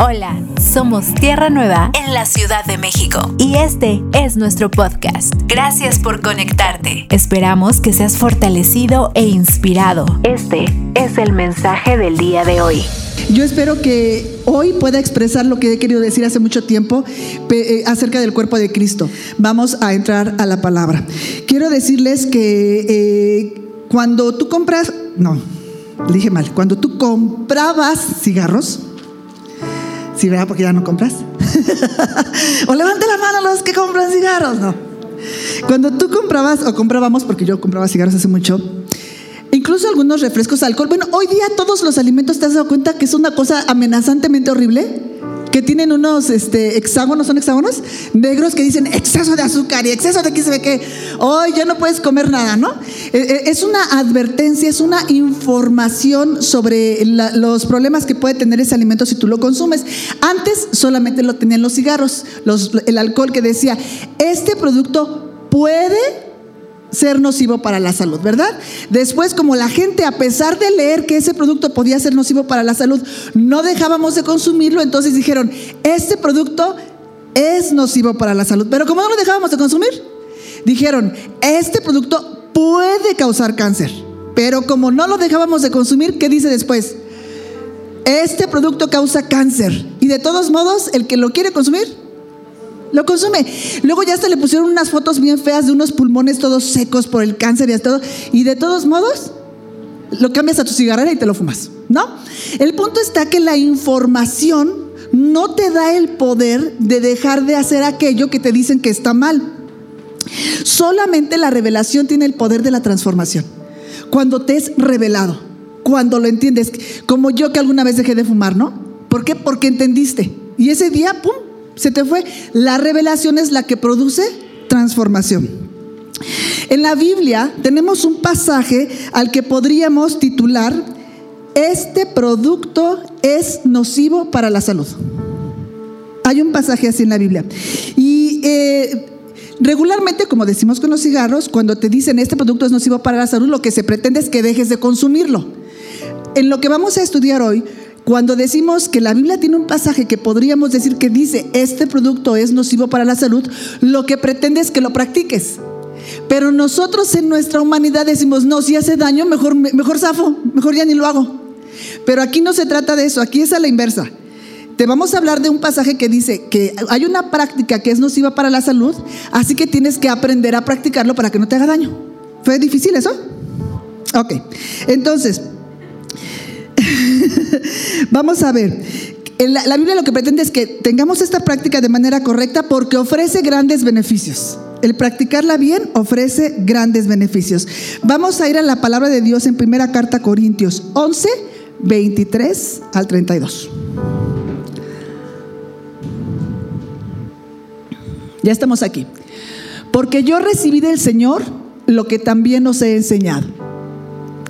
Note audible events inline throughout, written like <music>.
Hola, somos Tierra Nueva en la Ciudad de México y este es nuestro podcast. Gracias por conectarte. Esperamos que seas fortalecido e inspirado. Este es el mensaje del día de hoy. Yo espero que hoy pueda expresar lo que he querido decir hace mucho tiempo eh, acerca del cuerpo de Cristo. Vamos a entrar a la palabra. Quiero decirles que eh, cuando tú compras, no, dije mal, cuando tú comprabas cigarros, Sí, ¿verdad? Porque ya no compras. <laughs> o levante la mano los que compran cigarros. No. Cuando tú comprabas, o comprábamos, porque yo compraba cigarros hace mucho, incluso algunos refrescos, alcohol. Bueno, hoy día todos los alimentos te has dado cuenta que es una cosa amenazantemente horrible que tienen unos este, hexágonos, ¿son hexágonos? Negros que dicen exceso de azúcar y exceso de aquí se ve que hoy ya no puedes comer nada, ¿no? Eh, eh, es una advertencia, es una información sobre los problemas que puede tener ese alimento si tú lo consumes. Antes solamente lo tenían los cigarros, el alcohol que decía, este producto puede ser nocivo para la salud, ¿verdad? Después, como la gente, a pesar de leer que ese producto podía ser nocivo para la salud, no dejábamos de consumirlo, entonces dijeron, este producto es nocivo para la salud. Pero como no lo dejábamos de consumir, dijeron, este producto puede causar cáncer. Pero como no lo dejábamos de consumir, ¿qué dice después? Este producto causa cáncer. Y de todos modos, el que lo quiere consumir, lo consume. Luego ya hasta le pusieron unas fotos bien feas de unos pulmones todos secos por el cáncer y todo. Y de todos modos, lo cambias a tu cigarrera y te lo fumas, ¿no? El punto está que la información no te da el poder de dejar de hacer aquello que te dicen que está mal. Solamente la revelación tiene el poder de la transformación. Cuando te es revelado, cuando lo entiendes, como yo que alguna vez dejé de fumar, ¿no? ¿Por qué? Porque entendiste. Y ese día, ¡pum!, se te fue. La revelación es la que produce transformación. En la Biblia tenemos un pasaje al que podríamos titular, este producto es nocivo para la salud. Hay un pasaje así en la Biblia. Y eh, regularmente, como decimos con los cigarros, cuando te dicen este producto es nocivo para la salud, lo que se pretende es que dejes de consumirlo. En lo que vamos a estudiar hoy, cuando decimos que la Biblia tiene un pasaje que podríamos decir que dice, este producto es nocivo para la salud, lo que pretende es que lo practiques. Pero nosotros en nuestra humanidad decimos, no, si hace daño, mejor, mejor zafo, mejor ya ni lo hago. Pero aquí no se trata de eso, aquí es a la inversa. Te vamos a hablar de un pasaje que dice que hay una práctica que es nociva para la salud, así que tienes que aprender a practicarlo para que no te haga daño. ¿Fue difícil eso? Ok, entonces, <laughs> Vamos a ver. La, Biblia lo que pretende es que tengamos esta práctica de manera correcta porque ofrece grandes beneficios. El practicarla bien ofrece grandes beneficios. Vamos a ir a la palabra de Dios en primera carta Corintios 11, 23 al 32. Ya estamos aquí. Porque yo recibí del Señor lo que también os he enseñado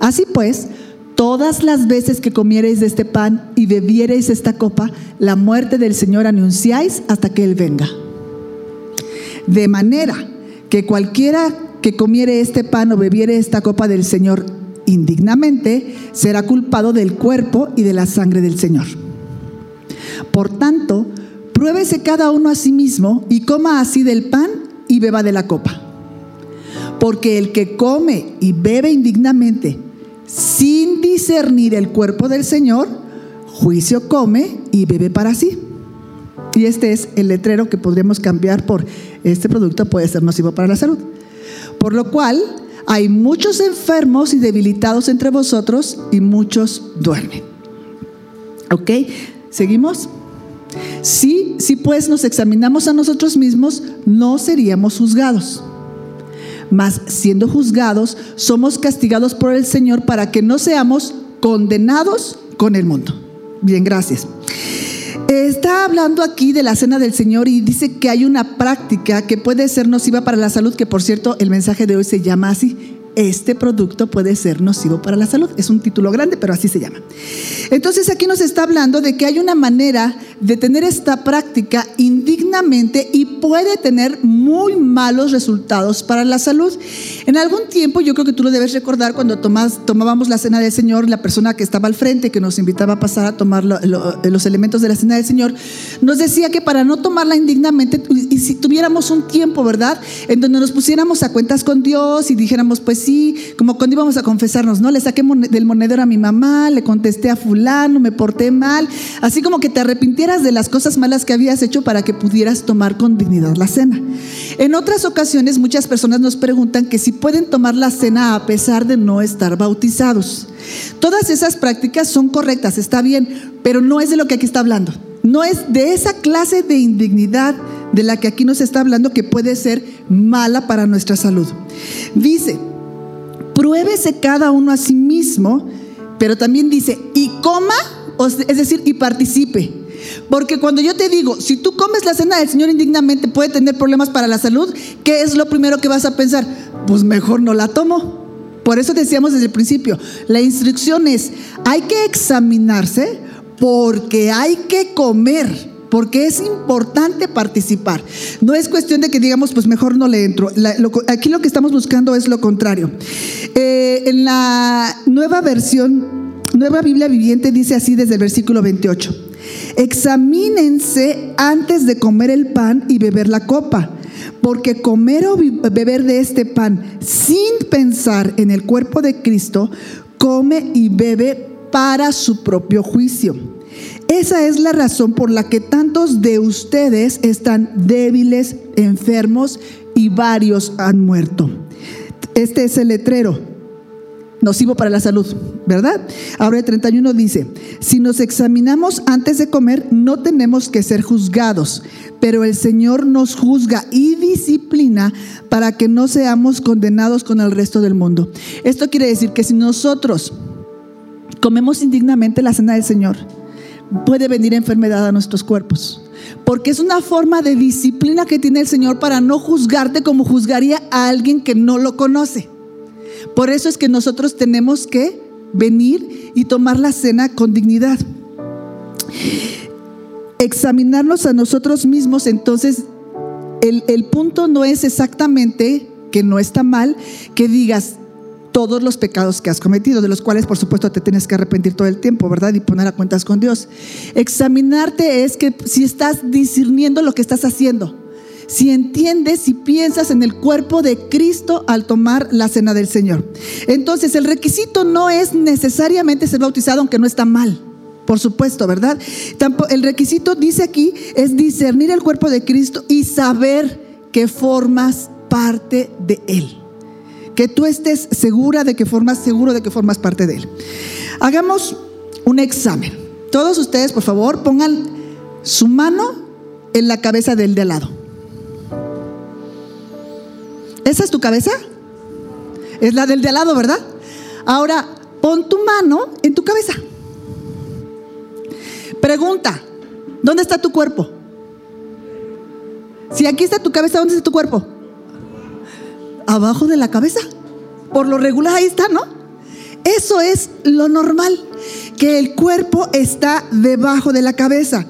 Así pues, todas las veces que comiereis de este pan y bebiereis esta copa, la muerte del Señor anunciáis hasta que Él venga. De manera que cualquiera que comiere este pan o bebiere esta copa del Señor indignamente, será culpado del cuerpo y de la sangre del Señor. Por tanto, pruébese cada uno a sí mismo y coma así del pan y beba de la copa. Porque el que come y bebe indignamente sin discernir el cuerpo del Señor, juicio come y bebe para sí. Y este es el letrero que podríamos cambiar por este producto puede ser nocivo para la salud. Por lo cual hay muchos enfermos y debilitados entre vosotros y muchos duermen. ¿Ok? ¿Seguimos? Sí, si pues nos examinamos a nosotros mismos, no seríamos juzgados mas siendo juzgados, somos castigados por el Señor para que no seamos condenados con el mundo. Bien, gracias. Está hablando aquí de la cena del Señor y dice que hay una práctica que puede ser nociva para la salud, que por cierto el mensaje de hoy se llama así, este producto puede ser nocivo para la salud. Es un título grande, pero así se llama. Entonces aquí nos está hablando de que hay una manera de tener esta práctica indignamente y puede tener muy malos resultados para la salud. En algún tiempo, yo creo que tú lo debes recordar, cuando tomábamos la cena del Señor, la persona que estaba al frente, que nos invitaba a pasar a tomar los elementos de la cena del Señor, nos decía que para no tomarla indignamente, y si tuviéramos un tiempo, ¿verdad? En donde nos pusiéramos a cuentas con Dios y dijéramos, pues sí, como cuando íbamos a confesarnos, ¿no? Le saqué del monedero a mi mamá, le contesté a fulano, me porté mal, así como que te arrepintieras de las cosas malas que habías hecho para que pudieras tomar con dignidad la cena. En otras ocasiones muchas personas nos preguntan que si pueden tomar la cena a pesar de no estar bautizados. Todas esas prácticas son correctas, está bien, pero no es de lo que aquí está hablando. No es de esa clase de indignidad de la que aquí nos está hablando que puede ser mala para nuestra salud. Dice, pruébese cada uno a sí mismo, pero también dice, y coma, es decir, y participe. Porque cuando yo te digo, si tú comes la cena del Señor indignamente puede tener problemas para la salud, ¿qué es lo primero que vas a pensar? Pues mejor no la tomo. Por eso decíamos desde el principio, la instrucción es, hay que examinarse porque hay que comer porque es importante participar. No es cuestión de que digamos, pues mejor no le entro. aquí lo que estamos buscando es lo contrario. Eh, en la nueva versión, nueva Biblia viviente dice así desde el versículo 28. Examínense antes de comer el pan y beber la copa, porque comer o beber de este pan sin pensar en el cuerpo de Cristo, come y bebe para su propio juicio. Esa es la razón por la que tantos de ustedes están débiles, enfermos y varios han muerto. Este es el letrero nocivo para la salud, ¿verdad? Ahora el 31 dice, si nos examinamos antes de comer, no tenemos que ser juzgados, pero el Señor nos juzga y disciplina para que no seamos condenados con el resto del mundo. Esto quiere decir que si nosotros comemos indignamente la cena del Señor, puede venir enfermedad a nuestros cuerpos. Porque es una forma de disciplina que tiene el Señor para no juzgarte como juzgaría a alguien que no lo conoce. Por eso es que nosotros tenemos que venir y tomar la cena con dignidad. Examinarnos a nosotros mismos, entonces el, el punto no es exactamente que no está mal que digas, todos los pecados que has cometido, de los cuales por supuesto te tienes que arrepentir todo el tiempo, ¿verdad? Y poner a cuentas con Dios. Examinarte es que si estás discerniendo lo que estás haciendo, si entiendes, si piensas en el cuerpo de Cristo al tomar la cena del Señor. Entonces, el requisito no es necesariamente ser bautizado, aunque no está mal. Por supuesto, ¿verdad? El requisito, dice aquí, es discernir el cuerpo de Cristo y saber que formas parte de Él que tú estés segura de que formas seguro de que formas parte de él. Hagamos un examen. Todos ustedes, por favor, pongan su mano en la cabeza del de al lado. ¿Esa es tu cabeza? Es la del de al lado, ¿verdad? Ahora, pon tu mano en tu cabeza. Pregunta, ¿dónde está tu cuerpo? Si aquí está tu cabeza, ¿dónde está tu cuerpo? abajo de la cabeza. Por lo regular ahí está, ¿no? Eso es lo normal, que el cuerpo está debajo de la cabeza.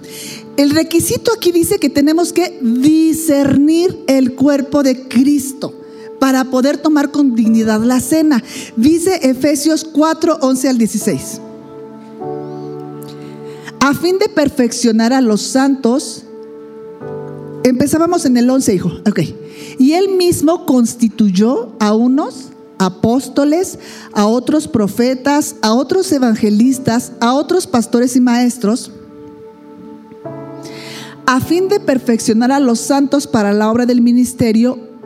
El requisito aquí dice que tenemos que discernir el cuerpo de Cristo para poder tomar con dignidad la cena. Dice Efesios 4, 11 al 16. A fin de perfeccionar a los santos, empezábamos en el 11, hijo. Ok. Y él mismo constituyó a unos apóstoles, a otros profetas, a otros evangelistas, a otros pastores y maestros, a fin de perfeccionar a los santos para la obra del ministerio,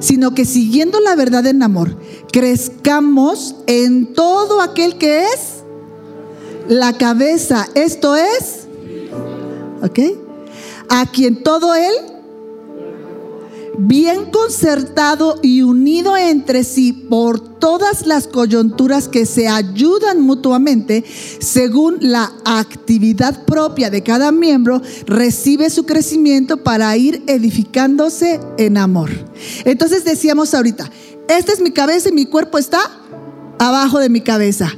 sino que siguiendo la verdad en amor, crezcamos en todo aquel que es la cabeza, esto es, ¿ok? A quien todo él bien concertado y unido entre sí por todas las coyunturas que se ayudan mutuamente, según la actividad propia de cada miembro, recibe su crecimiento para ir edificándose en amor. Entonces decíamos ahorita, esta es mi cabeza y mi cuerpo está abajo de mi cabeza.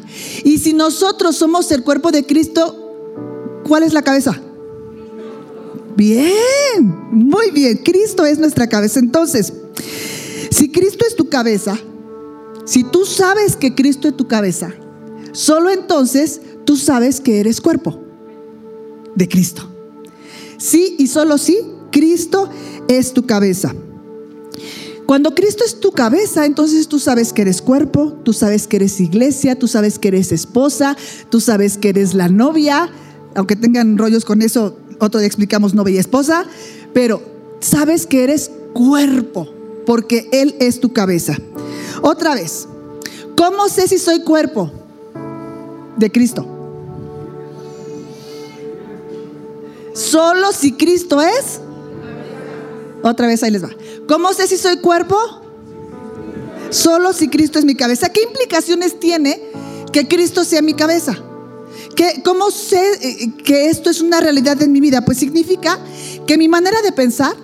Y si nosotros somos el cuerpo de Cristo, ¿cuál es la cabeza? Bien, muy bien. Cristo es nuestra cabeza. Entonces, si Cristo es tu cabeza, si tú sabes que Cristo es tu cabeza, solo entonces tú sabes que eres cuerpo de Cristo. Sí y solo sí, Cristo es tu cabeza. Cuando Cristo es tu cabeza, entonces tú sabes que eres cuerpo, tú sabes que eres iglesia, tú sabes que eres esposa, tú sabes que eres la novia, aunque tengan rollos con eso, otro día explicamos novia y esposa, pero sabes que eres cuerpo, porque Él es tu cabeza. Otra vez, ¿cómo sé si soy cuerpo de Cristo? Solo si Cristo es. Otra vez ahí les va. ¿Cómo sé si soy cuerpo? Solo si Cristo es mi cabeza. ¿Qué implicaciones tiene que Cristo sea mi cabeza? ¿Cómo sé eh, que esto es una realidad en mi vida? Pues significa que mi manera de pensar,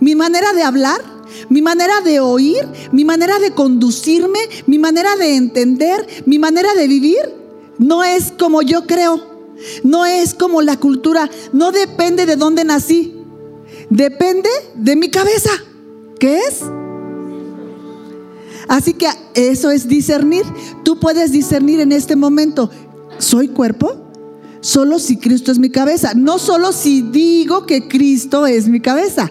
mi manera de hablar, mi manera de oír, mi manera de conducirme, mi manera de entender, mi manera de vivir, no es como yo creo, no es como la cultura, no depende de dónde nací, depende de mi cabeza, ¿qué es? Así que eso es discernir. Tú puedes discernir en este momento ¿Soy cuerpo? Solo si Cristo es mi cabeza. No solo si digo que Cristo es mi cabeza.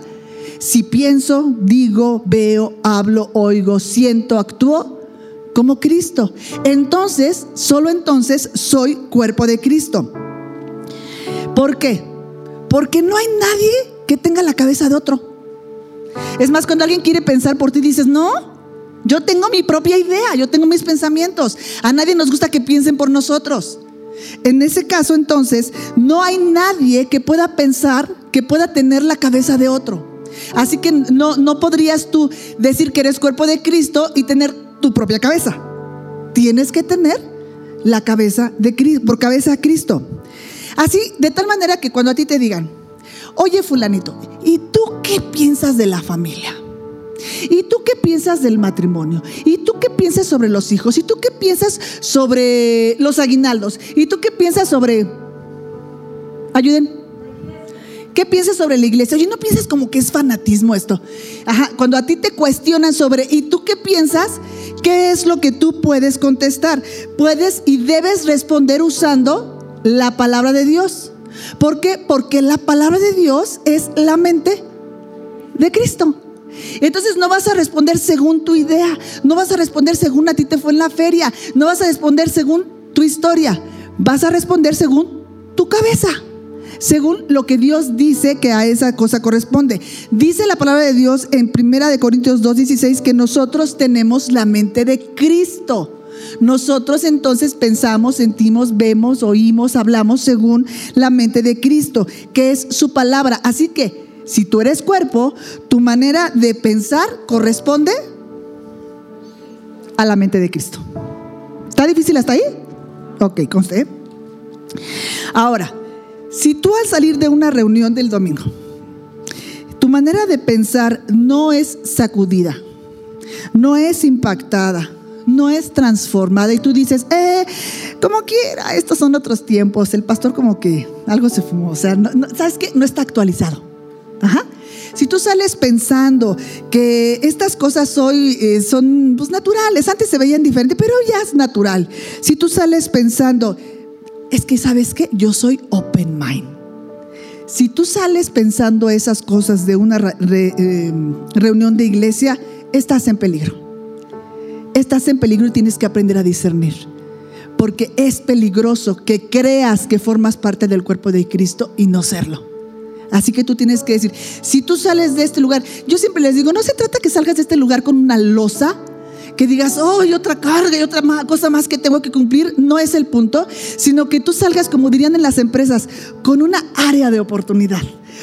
Si pienso, digo, veo, hablo, oigo, siento, actúo como Cristo. Entonces, solo entonces soy cuerpo de Cristo. ¿Por qué? Porque no hay nadie que tenga la cabeza de otro. Es más, cuando alguien quiere pensar por ti, dices, no, yo tengo mi propia idea, yo tengo mis pensamientos. A nadie nos gusta que piensen por nosotros. En ese caso, entonces, no hay nadie que pueda pensar, que pueda tener la cabeza de otro. Así que no, no podrías tú decir que eres cuerpo de Cristo y tener tu propia cabeza. Tienes que tener la cabeza de Cristo, por cabeza a Cristo. Así, de tal manera que cuando a ti te digan, oye fulanito, ¿y tú qué piensas de la familia? ¿Y tú qué piensas del matrimonio? ¿Y tú qué piensas sobre los hijos? ¿Y tú qué piensas sobre los aguinaldos? ¿Y tú qué piensas sobre... Ayuden. ¿Qué piensas sobre la iglesia? Oye, no piensas como que es fanatismo esto. Ajá, cuando a ti te cuestionan sobre, ¿y tú qué piensas? ¿Qué es lo que tú puedes contestar? Puedes y debes responder usando la palabra de Dios. ¿Por qué? Porque la palabra de Dios es la mente de Cristo. Entonces no vas a responder según tu idea, no vas a responder según a ti te fue en la feria, no vas a responder según tu historia, vas a responder según tu cabeza, según lo que Dios dice que a esa cosa corresponde. Dice la palabra de Dios en Primera de Corintios 2:16 que nosotros tenemos la mente de Cristo. Nosotros entonces pensamos, sentimos, vemos, oímos, hablamos según la mente de Cristo, que es su palabra. Así que si tú eres cuerpo, tu manera de pensar corresponde a la mente de Cristo. ¿Está difícil hasta ahí? Ok, conste. Ahora, si tú al salir de una reunión del domingo, tu manera de pensar no es sacudida, no es impactada, no es transformada y tú dices, eh, como quiera, estos son otros tiempos, el pastor como que algo se fumó, o sea, ¿sabes qué? No está actualizado. Ajá. Si tú sales pensando que estas cosas hoy eh, son pues, naturales, antes se veían diferentes, pero ya es natural. Si tú sales pensando, es que sabes que yo soy open mind. Si tú sales pensando esas cosas de una eh, reunión de iglesia, estás en peligro. Estás en peligro y tienes que aprender a discernir. porque es peligroso que creas que formas parte del cuerpo de Cristo y no serlo. Así que tú tienes que decir, si tú sales de este lugar, yo siempre les digo, no se trata que salgas de este lugar con una losa, que digas, oh, y otra carga y otra cosa más que tengo que cumplir, no es el punto, sino que tú salgas, como dirían en las empresas, con una área de oportunidad.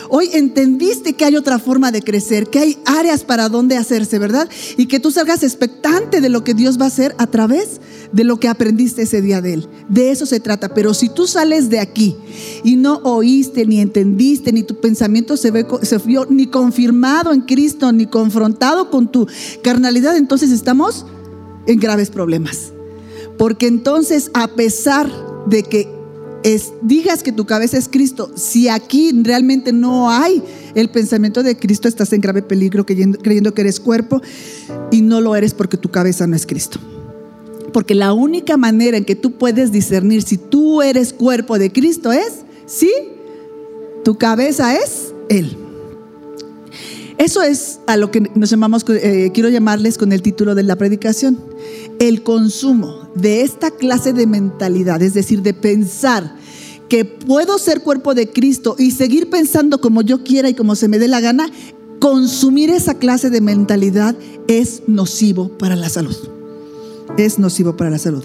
Hoy entendiste que hay otra forma de crecer, que hay áreas para donde hacerse, ¿verdad? Y que tú salgas expectante de lo que Dios va a hacer a través de lo que aprendiste ese día de Él. De eso se trata. Pero si tú sales de aquí y no oíste, ni entendiste, ni tu pensamiento se, ve, vio ni confirmado en Cristo, ni confrontado con tu carnalidad, entonces estamos en graves problemas. Porque entonces, a pesar de que digas que tu cabeza es Cristo, si aquí realmente no hay el pensamiento de Cristo, estás en grave peligro creyendo, creyendo que eres cuerpo y no lo eres porque tu cabeza no es Cristo. Porque la única manera en que tú puedes discernir si tú eres cuerpo de Cristo es si tu cabeza es Él. Eso es a lo que nos llamamos, eh, quiero llamarles con el título de la predicación, el consumo de esta clase de mentalidad, es decir, de pensar que puedo ser cuerpo de Cristo y seguir pensando como yo quiera y como se me dé la gana, consumir esa clase de mentalidad es nocivo para la salud. Es nocivo para la salud.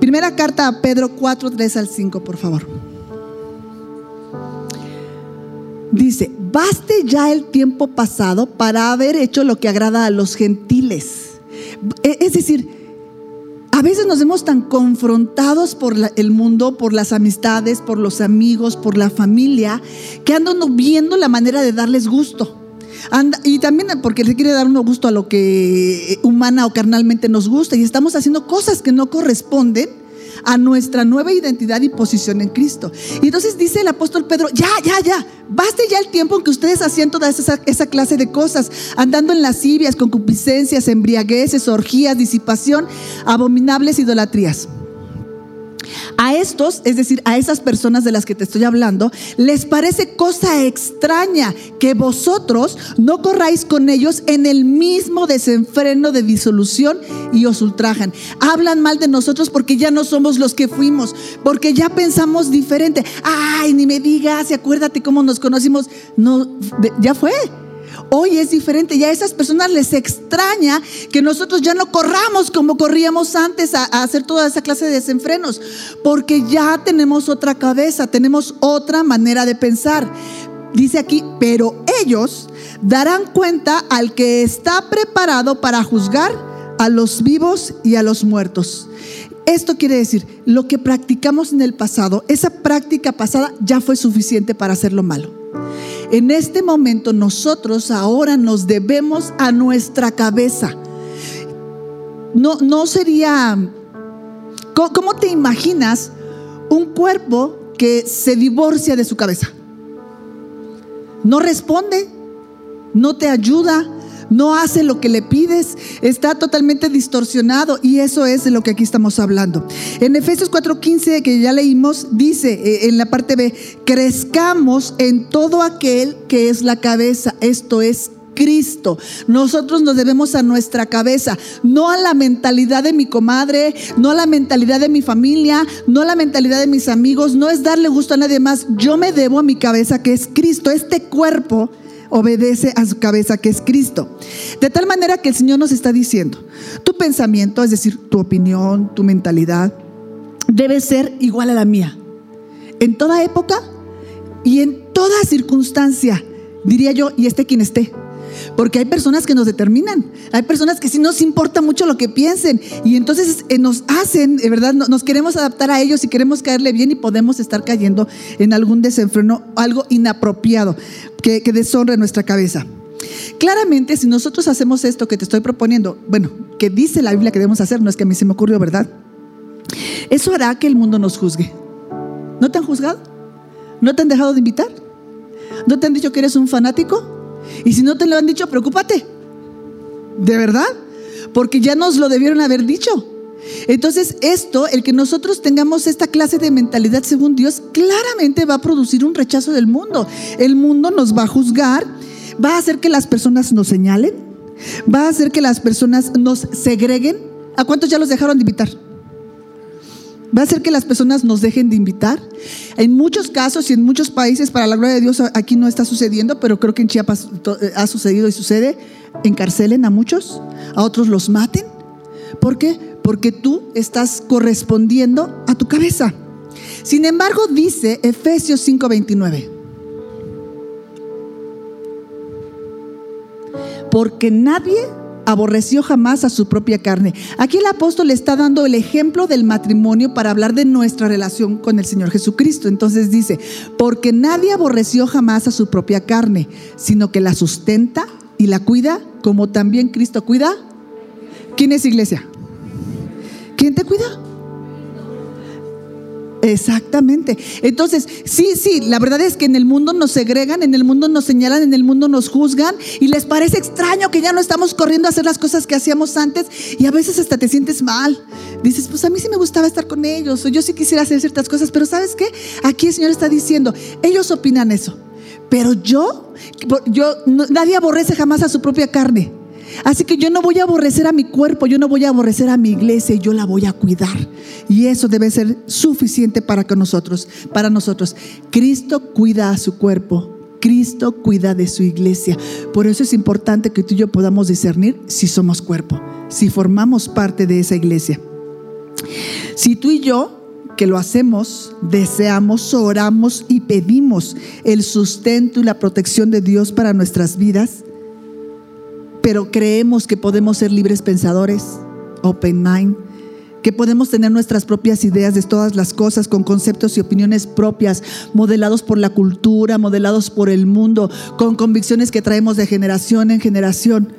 Primera carta a Pedro 4, 3 al 5, por favor. Dice, baste ya el tiempo pasado para haber hecho lo que agrada a los gentiles. E, es decir, a veces nos vemos tan confrontados por el mundo, por las amistades, por los amigos, por la familia, que andan viendo la manera de darles gusto. y también porque le quiere dar uno gusto a lo que humana o carnalmente nos gusta y estamos haciendo cosas que no corresponden a nuestra nueva identidad y posición en Cristo. Y entonces dice el apóstol Pedro, ya, ya, ya, baste ya el tiempo en que ustedes hacían toda esa, esa clase de cosas, andando en lascivias, concupiscencias, embriagueces, orgías, disipación, abominables idolatrías. A estos, es decir, a esas personas de las que te estoy hablando, les parece cosa extraña que vosotros no corráis con ellos en el mismo desenfreno de disolución y os ultrajan. Hablan mal de nosotros porque ya no somos los que fuimos, porque ya pensamos diferente. Ay, ni me digas, y acuérdate cómo nos conocimos. No, ya fue. Hoy es diferente y a esas personas les extraña que nosotros ya no corramos como corríamos antes a, hacer toda esa clase de desenfrenos, porque ya tenemos otra cabeza, tenemos otra manera de pensar. Dice aquí, pero ellos darán cuenta al que está preparado para juzgar a los vivos y a los muertos. Esto quiere decir, lo que practicamos en el pasado, esa práctica pasada ya fue suficiente para hacerlo malo. En este momento nosotros ahora nos debemos a nuestra cabeza. No, no sería... ¿Cómo te imaginas un cuerpo que se divorcia de su cabeza? No responde, no te ayuda, no hace lo que le pides, está totalmente distorsionado y eso es de lo que aquí estamos hablando. En Efesios 4:15 que ya leímos, dice eh, en la parte B, crezcamos en todo aquel que es la cabeza, esto es Cristo. Nosotros nos debemos a nuestra cabeza, no a la mentalidad de mi comadre, no a la mentalidad de mi familia, no a la mentalidad de mis amigos, no es darle gusto a nadie más. Yo me debo a mi cabeza que es Cristo, este cuerpo obedece a su cabeza que es Cristo. De tal manera que el Señor nos está diciendo, tu pensamiento, es decir, tu opinión, tu mentalidad, debe ser igual a la mía. En toda época y en toda circunstancia, diría yo, y esté quien esté. Porque hay personas que nos determinan, hay personas que sí nos importa mucho lo que piensen y entonces eh, nos hacen, de verdad, nos queremos adaptar a ellos y queremos caerle bien y podemos estar cayendo en algún desenfreno, algo inapropiado que, que deshonre nuestra cabeza. Claramente, si nosotros hacemos esto que te estoy proponiendo, bueno, que dice la Biblia que debemos hacer, no es que a mí se me ocurrió, ¿verdad? Eso hará que el mundo nos juzgue. ¿No te han juzgado? ¿No te han dejado de invitar? ¿No te han dicho que eres un fanático? Y si no te lo han dicho, preocúpate. ¿De verdad? Porque ya nos lo debieron haber dicho. Entonces, esto, el que nosotros tengamos esta clase de mentalidad según Dios, claramente va a producir un rechazo del mundo. El mundo nos va a juzgar, va a hacer que las personas nos señalen, va a hacer que las personas nos segreguen. ¿A cuántos ya los dejaron de invitar? Va a hacer que las personas nos dejen de invitar. En muchos casos y en muchos países, para la gloria de Dios, aquí no está sucediendo, pero creo que en Chiapas eh, ha sucedido y sucede, encarcelen a muchos, a otros los maten. ¿Por qué? Porque tú estás correspondiendo a tu cabeza. Sin embargo, dice Efesios 5:29. Porque nadie aborreció jamás a su propia carne. Aquí el apóstol está dando el ejemplo del matrimonio para hablar de nuestra relación con el Señor Jesucristo. Entonces dice, porque nadie aborreció jamás a su propia carne, sino que la sustenta y la cuida como también Cristo cuida. ¿Quién es iglesia? ¿Quién te cuida? Exactamente. Entonces, sí, sí, la verdad es que en el mundo nos segregan, en el mundo nos señalan, en el mundo nos juzgan y les parece extraño que ya no estamos corriendo a hacer las cosas que hacíamos antes y a veces hasta te sientes mal. Dices, pues a mí sí me gustaba estar con ellos o yo sí quisiera hacer ciertas cosas, pero ¿sabes qué? Aquí el Señor está diciendo, ellos opinan eso, pero yo, yo nadie aborrece jamás a su propia carne. Así que yo no voy a aborrecer a mi cuerpo, yo no voy a aborrecer a mi iglesia, yo la voy a cuidar. Y eso debe ser suficiente para que nosotros, para nosotros. Cristo cuida a su cuerpo, Cristo cuida de su iglesia. Por eso es importante que tú y yo podamos discernir si somos cuerpo, si formamos parte de esa iglesia. Si tú y yo que lo hacemos, deseamos, oramos y pedimos el sustento y la protección de Dios para nuestras vidas, pero creemos que podemos ser libres pensadores, open mind, que podemos tener nuestras propias ideas de todas las cosas con conceptos y opiniones propias, modelados por la cultura, modelados por el mundo, con convicciones que traemos de generación en generación.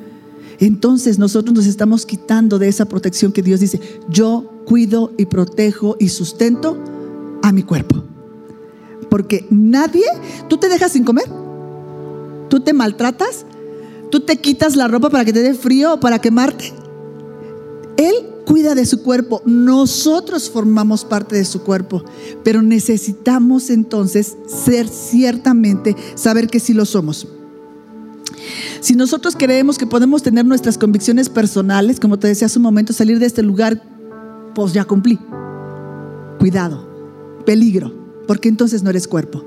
Entonces nosotros nos estamos quitando de esa protección que Dios dice, yo cuido y protejo y sustento a mi cuerpo. Porque nadie, tú te dejas sin comer, tú te maltratas, Tú te quitas la ropa para que te dé frío o para quemarte. Él cuida de su cuerpo. Nosotros formamos parte de su cuerpo. Pero necesitamos entonces ser ciertamente, saber que sí lo somos. Si nosotros creemos que podemos tener nuestras convicciones personales, como te decía hace un momento, salir de este lugar, pues ya cumplí. Cuidado, peligro, porque entonces no eres cuerpo.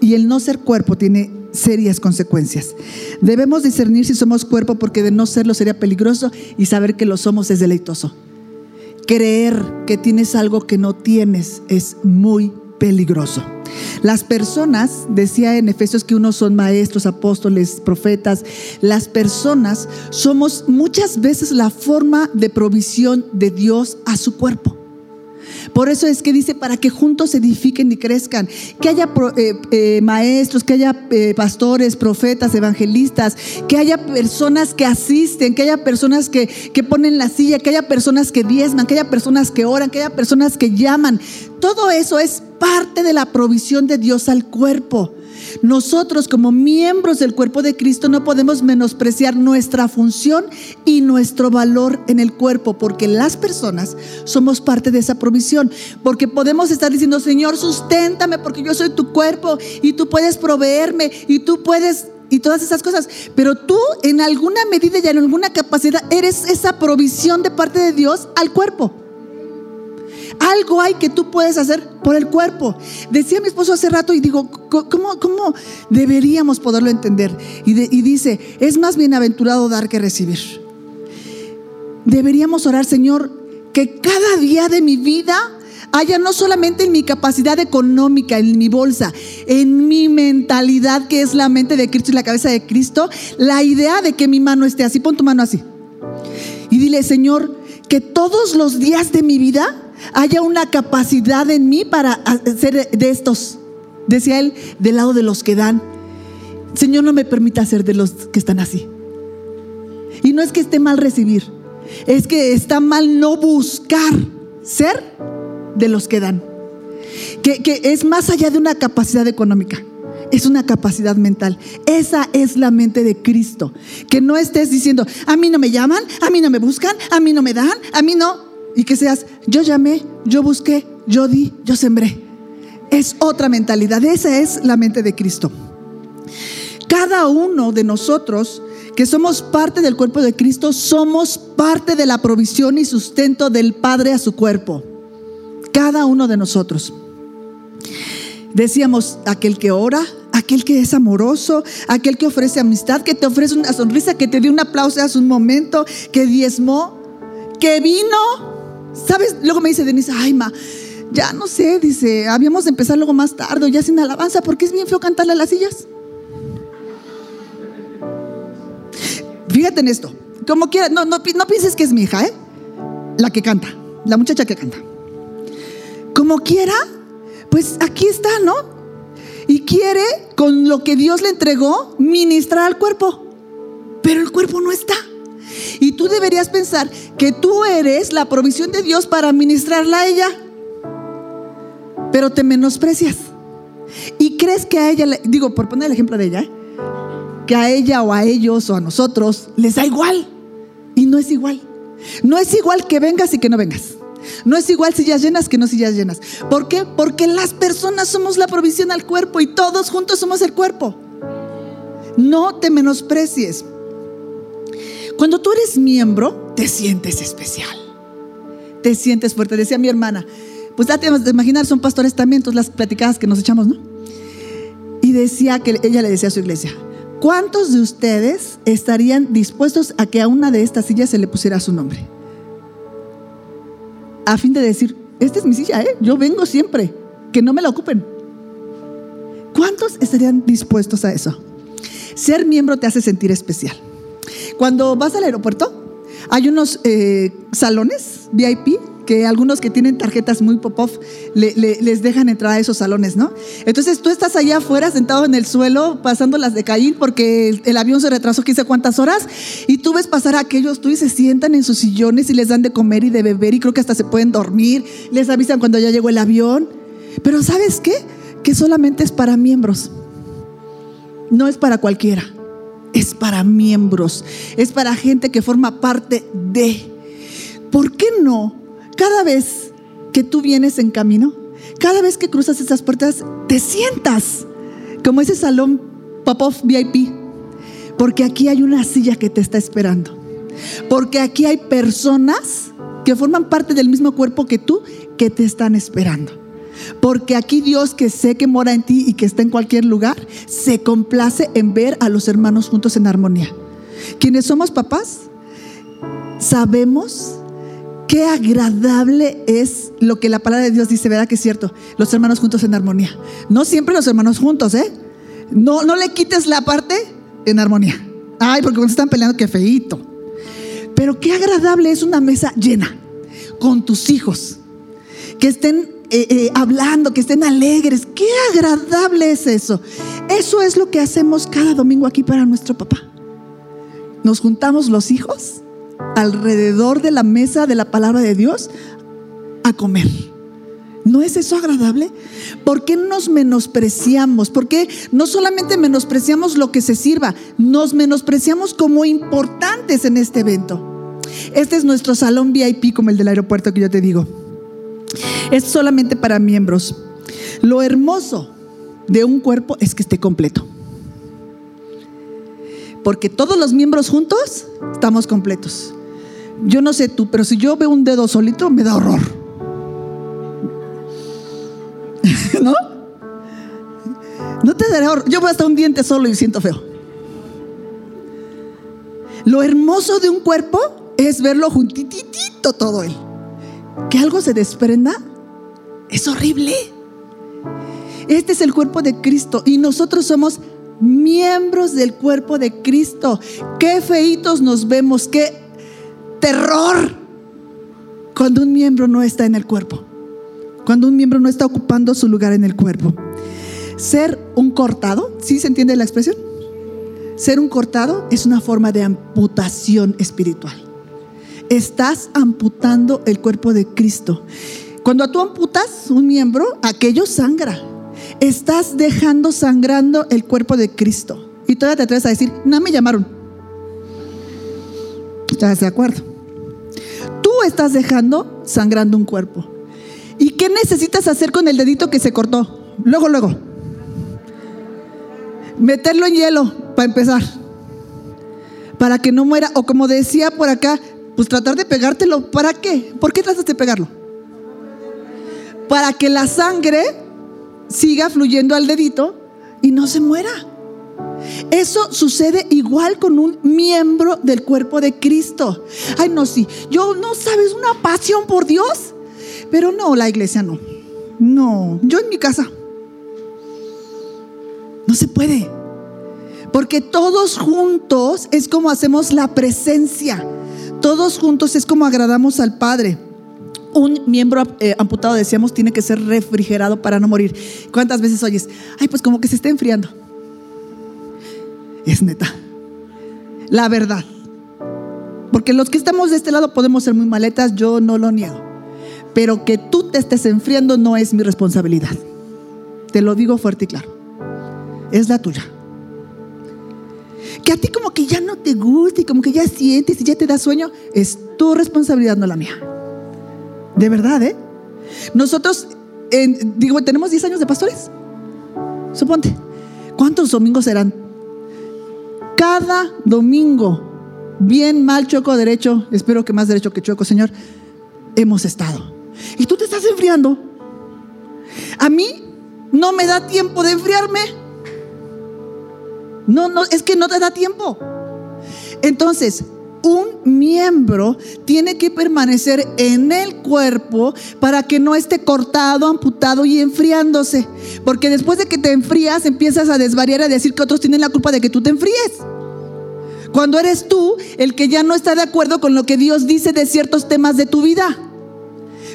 Y el no ser cuerpo tiene serias consecuencias. Debemos discernir si somos cuerpo porque de no serlo sería peligroso y saber que lo somos es deleitoso. Creer que tienes algo que no tienes es muy peligroso. Las personas, decía en Efesios que unos son maestros, apóstoles, profetas, las personas somos muchas veces la forma de provisión de Dios a su cuerpo. Por eso es que dice, para que juntos se edifiquen y crezcan, que haya eh, eh, maestros, que haya eh, pastores, profetas, evangelistas, que haya personas que asisten, que haya personas que, que ponen la silla, que haya personas que diezman, que haya personas que oran, que haya personas que llaman. Todo eso es parte de la provisión de Dios al cuerpo. Nosotros como miembros del cuerpo de Cristo no podemos menospreciar nuestra función y nuestro valor en el cuerpo, porque las personas somos parte de esa provisión, porque podemos estar diciendo, Señor, susténtame porque yo soy tu cuerpo y tú puedes proveerme y tú puedes y todas esas cosas. Pero tú en alguna medida y en alguna capacidad eres esa provisión de parte de Dios al cuerpo. Algo hay que tú puedes hacer por el cuerpo. Decía mi esposo hace rato y digo, ¿cómo, cómo deberíamos poderlo entender? Y, y dice, es más bienaventurado dar que recibir. Deberíamos orar, Señor, que cada día de mi vida haya no solamente en mi capacidad económica, en mi bolsa, en mi mentalidad que es la mente de Cristo y la cabeza de Cristo, la idea de que mi mano esté así, pon tu mano así. Y dile, Señor, que todos los días de mi vida haya una capacidad en mí para hacer de estos, decía él, del lado de los que dan. Señor, no me permita ser de los que están así. Y no es que esté mal recibir, es que está mal no buscar ser de los que dan. Que, que es más allá de una capacidad económica es una capacidad mental. Esa es la mente de Cristo. Que no estés diciendo, a mí no me llaman, a mí no me buscan, a mí no me dan, a mí no y que seas, yo llamé, yo busqué, yo di, yo sembré. Es otra mentalidad, esa es la mente de Cristo. Cada uno de nosotros que somos parte del cuerpo de Cristo, somos parte de la provisión y sustento del Padre a su cuerpo. cada uno de nosotros. Decíamos, aquel que ora, aquel que es amoroso, aquel que ofrece amistad, que te ofrece una sonrisa, que te dio un aplauso hace un momento, que diezmó, que vino. ¿Sabes? Luego me dice Denise, ay, ma, ya no sé, dice, habíamos de empezar luego más tarde, ya sin alabanza, porque es bien feo cantarle a las sillas. Fíjate en esto, como quiera, no, no, no pienses que es mi hija, ¿eh? La que canta, la muchacha que canta. Como quiera, pues aquí está, ¿no? Y quiere, con lo que Dios le entregó, ministrar al cuerpo. Pero el cuerpo no está. Y tú deberías pensar que tú eres la provisión de Dios para ministrarla a ella. Pero te menosprecias. Y crees que a ella, digo, por poner el ejemplo de ella, que a ella o a ellos o a nosotros les da igual. Y no es igual. No es igual que vengas y que no vengas. No es igual sillas llenas que no sillas llenas. ¿Por qué? Porque las personas somos la provisión al cuerpo y todos juntos somos el cuerpo. No te menosprecies. Cuando tú eres miembro, te sientes especial. Te sientes fuerte. Decía mi hermana, pues date de imaginar, son pastores también, todas las platicadas que nos echamos, ¿no? Y decía que ella le decía a su iglesia, ¿cuántos de ustedes estarían dispuestos a que a una de estas sillas se le pusiera su nombre? a fin de decir, esta es mi silla, ¿eh? yo vengo siempre, que no me la ocupen. ¿Cuántos estarían dispuestos a eso? Ser miembro te hace sentir especial. Cuando vas al aeropuerto, hay unos eh, salones VIP que algunos que tienen tarjetas muy pop-off les dejan entrar a esos salones, ¿no? Entonces tú estás allá afuera sentado en el suelo pasando las de Caín porque el, avión se retrasó quince cuántas horas y tú ves pasar a aquellos, tú y se sientan en sus sillones y les dan de comer y de beber y creo que hasta se pueden dormir, les avisan cuando ya llegó el avión. Pero ¿sabes qué? Que solamente es para miembros. No es para cualquiera. Es para miembros. Es para gente que forma parte de. ¿Por qué no cada vez que tú vienes en camino, cada vez que cruzas esas puertas, te sientas como ese salón pop-off VIP. Porque aquí hay una silla que te está esperando. Porque aquí hay personas que forman parte del mismo cuerpo que tú que te están esperando. Porque aquí Dios que sé que mora en ti y que está en cualquier lugar, se complace en ver a los hermanos juntos en armonía. Quienes somos papás, sabemos Qué agradable es lo que la palabra de Dios dice, ¿verdad que es cierto? Los hermanos juntos en armonía. No siempre los hermanos juntos, ¿eh? No, no le quites la parte en armonía. Ay, porque cuando están peleando, qué feíto. Pero qué agradable es una mesa llena con tus hijos. Que estén eh, eh, hablando, que estén alegres. Qué agradable es eso. Eso es lo que hacemos cada domingo aquí para nuestro papá. Nos juntamos los hijos alrededor de la mesa de la palabra de Dios a comer. ¿No es eso agradable? ¿Por qué nos menospreciamos? ¿Por qué no solamente menospreciamos lo que se sirva, nos menospreciamos como importantes en este evento? Este es nuestro salón VIP como el del aeropuerto que yo te digo. Es solamente para miembros. Lo hermoso de un cuerpo es que esté completo. Porque todos los miembros juntos estamos completos. Yo no sé tú, pero si yo veo un dedo solito, me da horror. <laughs> ¿No? No te daré horror. Yo veo hasta un diente solo y siento feo. Lo hermoso de un cuerpo es verlo juntitito todo él. Que algo se desprenda es horrible. Este es el cuerpo de Cristo y nosotros somos miembros del cuerpo de Cristo. Qué feitos nos vemos, qué terror cuando un miembro no está en el cuerpo, cuando un miembro no está ocupando su lugar en el cuerpo. Ser un cortado, ¿sí se entiende la expresión? Ser un cortado es una forma de amputación espiritual. Estás amputando el cuerpo de Cristo. Cuando tú amputas un miembro, aquello sangra. Estás dejando sangrando el cuerpo de Cristo. Y todavía te atreves a decir, no me llamaron. ¿Estás de acuerdo? Tú estás dejando sangrando un cuerpo. ¿Y qué necesitas hacer con el dedito que se cortó? Luego, luego. Meterlo en hielo para empezar. Para que no muera. O como decía por acá, pues tratar de pegártelo. ¿Para qué? ¿Por qué tratas de pegarlo? para que la sangre siga fluyendo al dedito y no se muera. Eso sucede igual con un miembro del cuerpo de Cristo. Ay, no, sí, yo no sabes una pasión por Dios, pero no, la iglesia no. No, yo en mi casa. No se puede. Porque todos juntos es como hacemos la presencia. Todos juntos es como agradamos al Padre. Un miembro eh, amputado, decíamos, tiene que ser refrigerado para no morir. ¿Cuántas veces oyes? Ay, pues como que se está enfriando. Es neta. La verdad. Porque los que estamos de este lado podemos ser muy maletas, yo no lo niego. Pero que tú te estés enfriando no es mi responsabilidad. Te lo digo fuerte y claro. Es la tuya. Que a ti como que ya no te gusta y como que ya sientes y ya te da sueño, es tu responsabilidad, no la mía. De verdad, ¿eh? Nosotros, digo, tenemos 10 años de pastores. Suponte. ¿Cuántos domingos serán? Cada domingo, bien, mal, choco, derecho, espero que más derecho que choco, Señor, hemos estado. Y tú te estás enfriando. A mí no me da tiempo de enfriarme. No, no, es que no te da tiempo. Entonces, un miembro tiene que permanecer en el cuerpo para que no esté cortado, amputado y enfriándose. Porque después de que te enfrías, empiezas a desvariar, a decir que otros tienen la culpa de que tú te enfríes. Cuando eres tú el que ya no está de acuerdo con lo que Dios dice de ciertos temas de tu vida.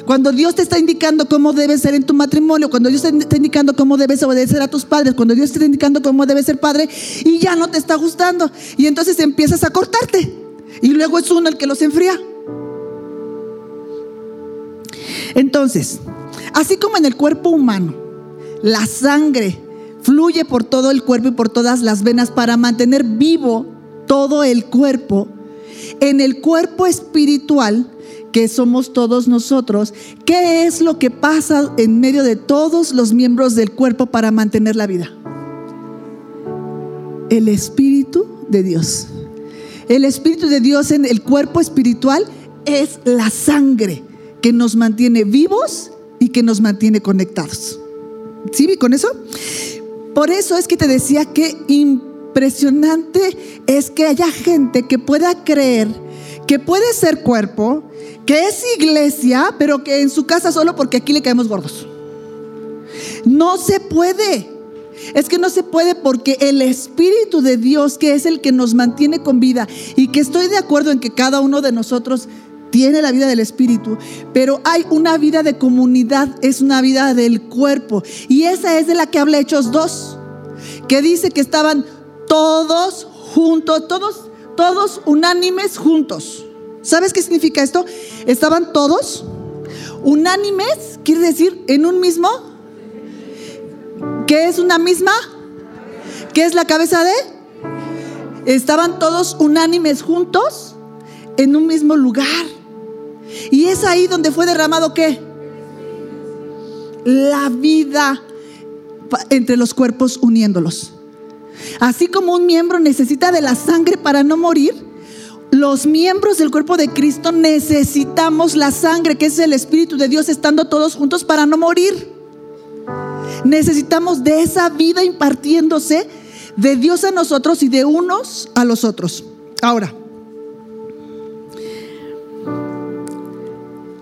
Cuando Dios te está indicando cómo debes ser en tu matrimonio, cuando Dios te está indicando cómo debes obedecer a tus padres, cuando Dios te está indicando cómo debes ser padre y ya no te está gustando. Y entonces empiezas a cortarte. Y luego es uno el que los enfría. Entonces, así como en el cuerpo humano, la sangre fluye por todo el cuerpo y por todas las venas para mantener vivo todo el cuerpo, en el cuerpo espiritual que somos todos nosotros, ¿qué es lo que pasa en medio de todos los miembros del cuerpo para mantener la vida? El Espíritu de Dios. El Espíritu de Dios en el cuerpo espiritual es la sangre que nos mantiene vivos y que nos mantiene conectados. ¿Sí con eso? Por eso es que te decía que impresionante es que haya gente que pueda creer que puede ser cuerpo, que es iglesia, pero que en su casa solo porque aquí le caemos gordos. No se puede. Es que no se puede porque el Espíritu de Dios, que es el que nos mantiene con vida, y que estoy de acuerdo en que cada uno de nosotros tiene la vida del Espíritu, pero hay una vida de comunidad, es una vida del cuerpo. Y esa es de la que habla Hechos 2, que dice que estaban todos juntos, todos, todos unánimes juntos. ¿Sabes qué significa esto? Estaban todos unánimes, quiere decir en un mismo. ¿Qué es una misma? ¿Qué es la cabeza de? Estaban todos unánimes juntos en un mismo lugar. Y es ahí donde fue derramado qué? La vida entre los cuerpos uniéndolos. Así como un miembro necesita de la sangre para no morir, los miembros del cuerpo de Cristo necesitamos la sangre, que es el Espíritu de Dios, estando todos juntos para no morir. Necesitamos de esa vida impartiéndose de Dios a nosotros y de unos a los otros. Ahora,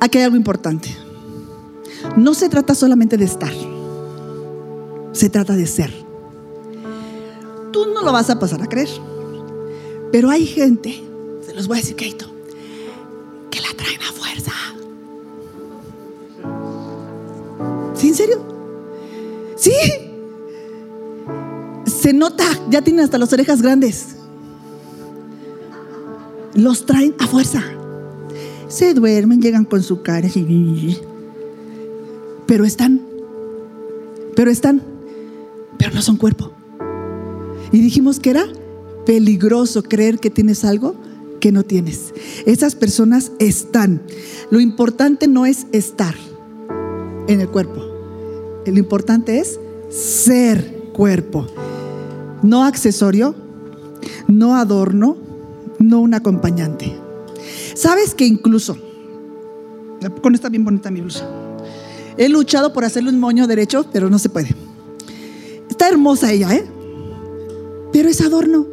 aquí hay algo importante. No se trata solamente de estar, se trata de ser. Tú no lo vas a pasar a creer, pero hay gente los voy a decir, Keito, que la traen a fuerza. ¿Sí, en serio? Sí. Se nota, ya tienen hasta las orejas grandes. Los traen a fuerza. Se duermen, llegan con su cara. Pero están. Pero están. Pero no son cuerpo. Y dijimos que era peligroso creer que tienes algo que no tienes. Esas personas están. Lo importante no es estar en el cuerpo. Lo importante es ser cuerpo. No accesorio, no adorno, no un acompañante. ¿Sabes que incluso, con esta bien bonita mi blusa, He luchado por hacerle un moño derecho, pero no se puede. Está hermosa ella, ¿eh? Pero es adorno.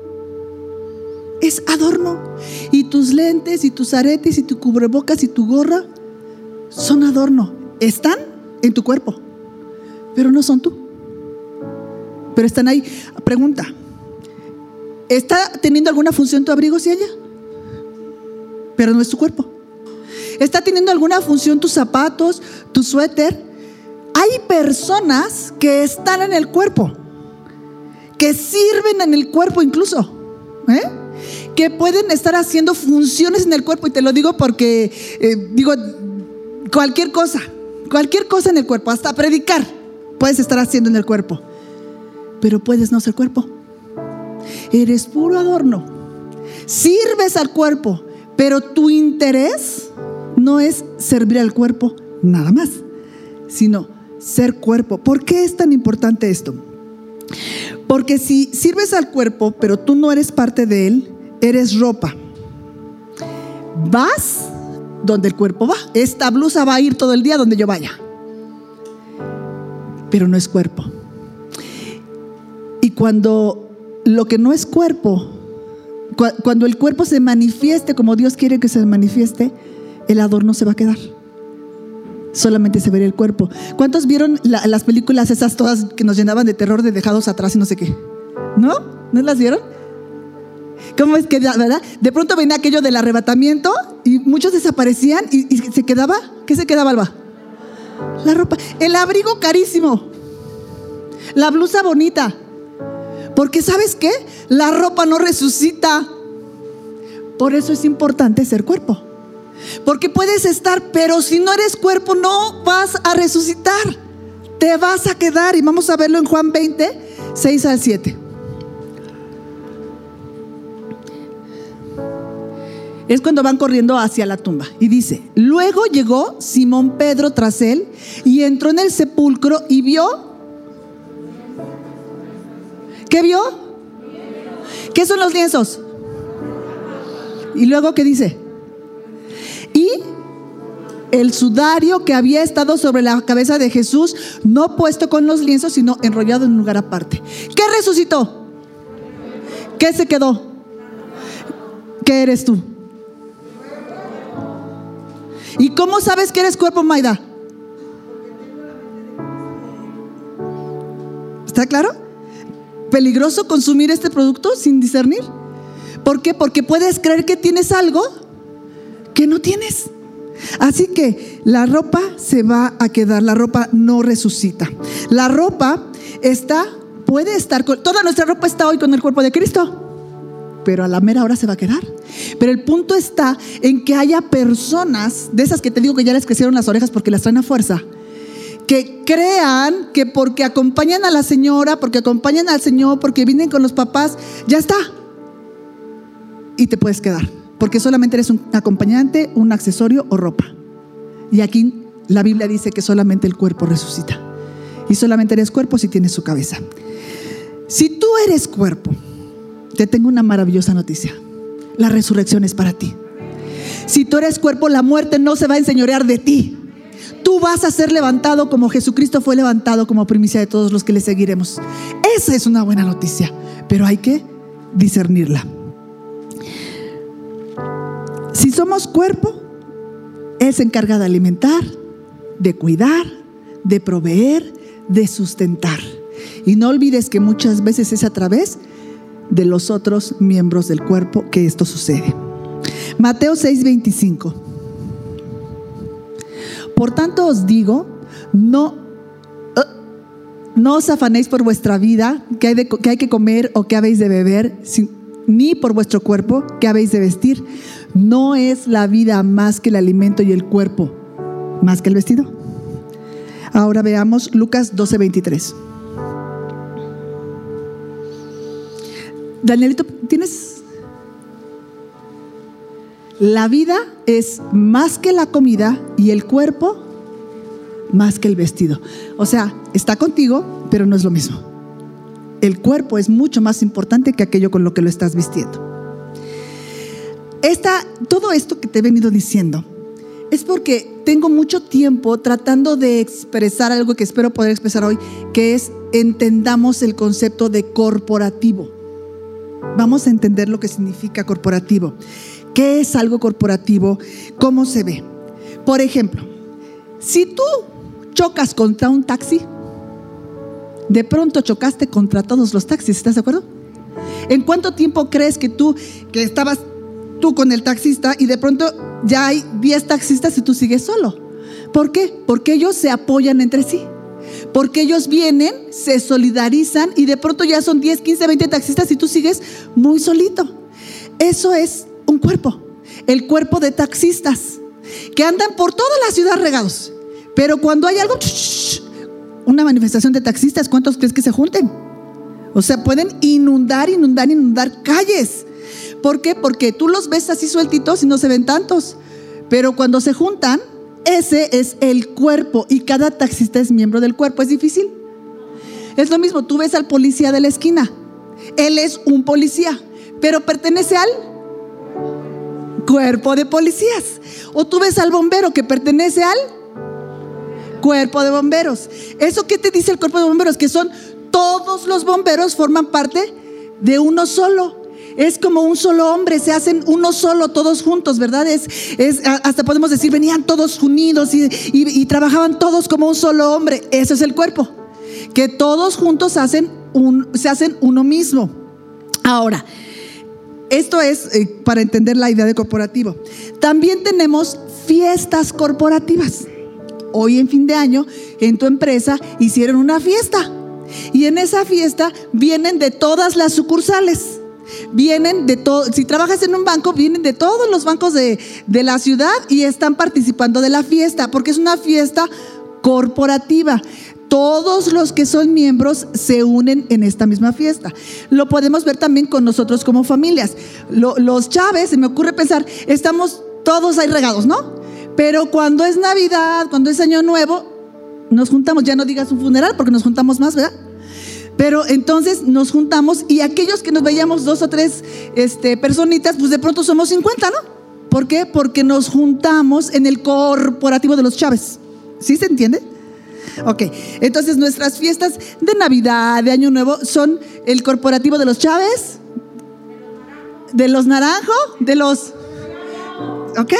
Es adorno. Y tus lentes y tus aretes y tu cubrebocas y tu gorra son adorno. Están en tu cuerpo, pero no son tú. Pero están ahí. Pregunta, ¿está teniendo alguna función tu abrigo, si ella? Pero no es tu cuerpo. ¿Está teniendo alguna función tus zapatos, tu suéter? Hay personas que están en el cuerpo, que sirven en el cuerpo incluso, ¿eh? que pueden estar haciendo funciones en el cuerpo. Y te lo digo porque, eh, digo, cualquier cosa, cualquier cosa en el cuerpo, hasta predicar, puedes estar haciendo en el cuerpo, pero puedes no ser cuerpo. Eres puro adorno. Sirves al cuerpo, pero tu interés no es servir al cuerpo nada más, sino ser cuerpo. ¿Por qué es tan importante esto? Porque si sirves al cuerpo, pero tú no eres parte de él, eres ropa. Vas donde el cuerpo va. Esta blusa va a ir todo el día donde yo vaya. Pero no es cuerpo. Y cuando lo que no es cuerpo, cuando el cuerpo se manifieste como Dios quiere que se manifieste, el adorno se va a quedar. Solamente se vería el cuerpo. ¿Cuántos vieron las películas esas todas que nos llenaban de terror de dejados atrás y no sé qué? ¿No? ¿No las vieron? ¿Cómo es que, verdad? De pronto venía aquello del arrebatamiento y muchos desaparecían y, se quedaba, ¿qué se quedaba, Alba? La ropa, el abrigo carísimo, la blusa bonita. Porque ¿sabes qué? La ropa no resucita. Por eso es importante ser cuerpo. Porque puedes estar, pero si no eres cuerpo no vas a resucitar. Te vas a quedar. Y vamos a verlo en Juan 20, 6 al 7. es cuando van corriendo hacia la tumba. Y dice, luego llegó Simón Pedro tras él y entró en el sepulcro y vio... ¿Qué vio? ¿Qué son los lienzos? Y luego, ¿qué dice? Y el sudario que había estado sobre la cabeza de Jesús, no puesto con los lienzos, sino enrollado en un lugar aparte. ¿Qué resucitó? ¿Qué se quedó? ¿Qué eres tú? ¿Y cómo sabes que eres cuerpo, Maida? ¿Está claro? ¿Peligroso consumir este producto sin discernir? ¿Por qué? Porque puedes creer que tienes algo que no tienes. Así que la ropa se va a quedar, la ropa no resucita. La ropa está, puede estar, toda nuestra ropa está hoy con el cuerpo de Cristo pero a la mera hora se va a quedar. Pero el punto está en que haya personas, de esas que te digo que ya les crecieron las orejas porque las traen a fuerza, que crean que porque acompañan a la señora, porque acompañan al Señor, porque vienen con los papás, ya está. Y te puedes quedar, porque solamente eres un acompañante, un accesorio o ropa. Y aquí la Biblia dice que solamente el cuerpo resucita. Y solamente eres cuerpo si tienes su cabeza. Si tú eres cuerpo, te tengo una maravillosa noticia. La resurrección es para ti. Si tú eres cuerpo, la muerte no se va a enseñorear de ti. Tú vas a ser levantado como Jesucristo fue levantado como primicia de todos los que le seguiremos. Esa es una buena noticia, pero hay que discernirla. Si somos cuerpo, Él se encarga de alimentar, de cuidar, de proveer, de sustentar. Y no olvides que muchas veces es a través de los otros miembros del cuerpo que esto sucede. Mateo 6:25. Por tanto os digo, no, eh, no os afanéis por vuestra vida, que hay, que hay que comer o que habéis de beber, ni por vuestro cuerpo, que habéis de vestir. No es la vida más que el alimento y el cuerpo más que el vestido. Ahora veamos Lucas 12:23. Danielito, ¿tienes? La vida es más que la comida y el cuerpo más que el vestido. O sea, está contigo, pero no es lo mismo. El cuerpo es mucho más importante que aquello con lo que lo estás vistiendo. Todo esto que te he venido diciendo es porque tengo mucho tiempo tratando de expresar algo que espero poder expresar hoy, que es entendamos el concepto de corporativo. Vamos a entender lo que significa corporativo. ¿Qué es algo corporativo? ¿Cómo se ve? Por ejemplo, si tú chocas contra un taxi, de pronto chocaste contra todos los taxis, ¿estás de acuerdo? ¿En cuánto tiempo crees que tú, que estabas tú con el taxista y de pronto ya hay 10 taxistas y tú sigues solo? ¿Por qué? Porque ellos se apoyan entre sí. Porque ellos vienen, se solidarizan y de pronto ya son 10, 15, 20 taxistas y tú sigues muy solito. Eso es un cuerpo, el cuerpo de taxistas que andan por toda la ciudad regados. Pero cuando hay algo, <tsk> una manifestación de taxistas, ¿cuántos crees que se junten? O sea, pueden inundar, inundar, inundar calles. ¿Por qué? Porque tú los ves así sueltitos y no se ven tantos. Pero cuando se juntan, ese es el cuerpo y cada taxista es miembro del cuerpo. ¿Es difícil? Es lo mismo, tú ves al policía de la esquina. Él es un policía, pero pertenece al cuerpo de policías. O tú ves al bombero que pertenece al cuerpo de bomberos. ¿Eso qué te dice el cuerpo de bomberos? Que son todos los bomberos forman parte de uno solo. Es como un solo hombre, se hacen uno solo, todos juntos, ¿verdad? Es, es hasta podemos decir, venían todos unidos y, trabajaban todos como un solo hombre. Eso es el cuerpo. Que todos juntos hacen un, se hacen uno mismo. Ahora, esto es eh, para entender la idea de corporativo. También tenemos fiestas corporativas. Hoy en fin de año, en tu empresa hicieron una fiesta. Y en esa fiesta vienen de todas las sucursales. Vienen de todo, si trabajas en un banco, vienen de todos los bancos de, de la ciudad y están participando de la fiesta, porque es una fiesta corporativa. Todos los que son miembros se unen en esta misma fiesta. Lo podemos ver también con nosotros como familias. los Chávez, se me ocurre pensar, estamos todos ahí regados, ¿no? Pero cuando es Navidad, cuando es Año Nuevo, nos juntamos, ya no digas un funeral porque nos juntamos más, ¿verdad? Pero entonces nos juntamos y aquellos que nos veíamos dos o tres este, personitas, pues de pronto somos 50, ¿no? ¿Por qué? Porque nos juntamos en el corporativo de los Chávez. ¿Sí se entiende? Ok, entonces nuestras fiestas de Navidad, de Año Nuevo, son el corporativo de los Chávez, de los Naranjo, de los ¿Ok?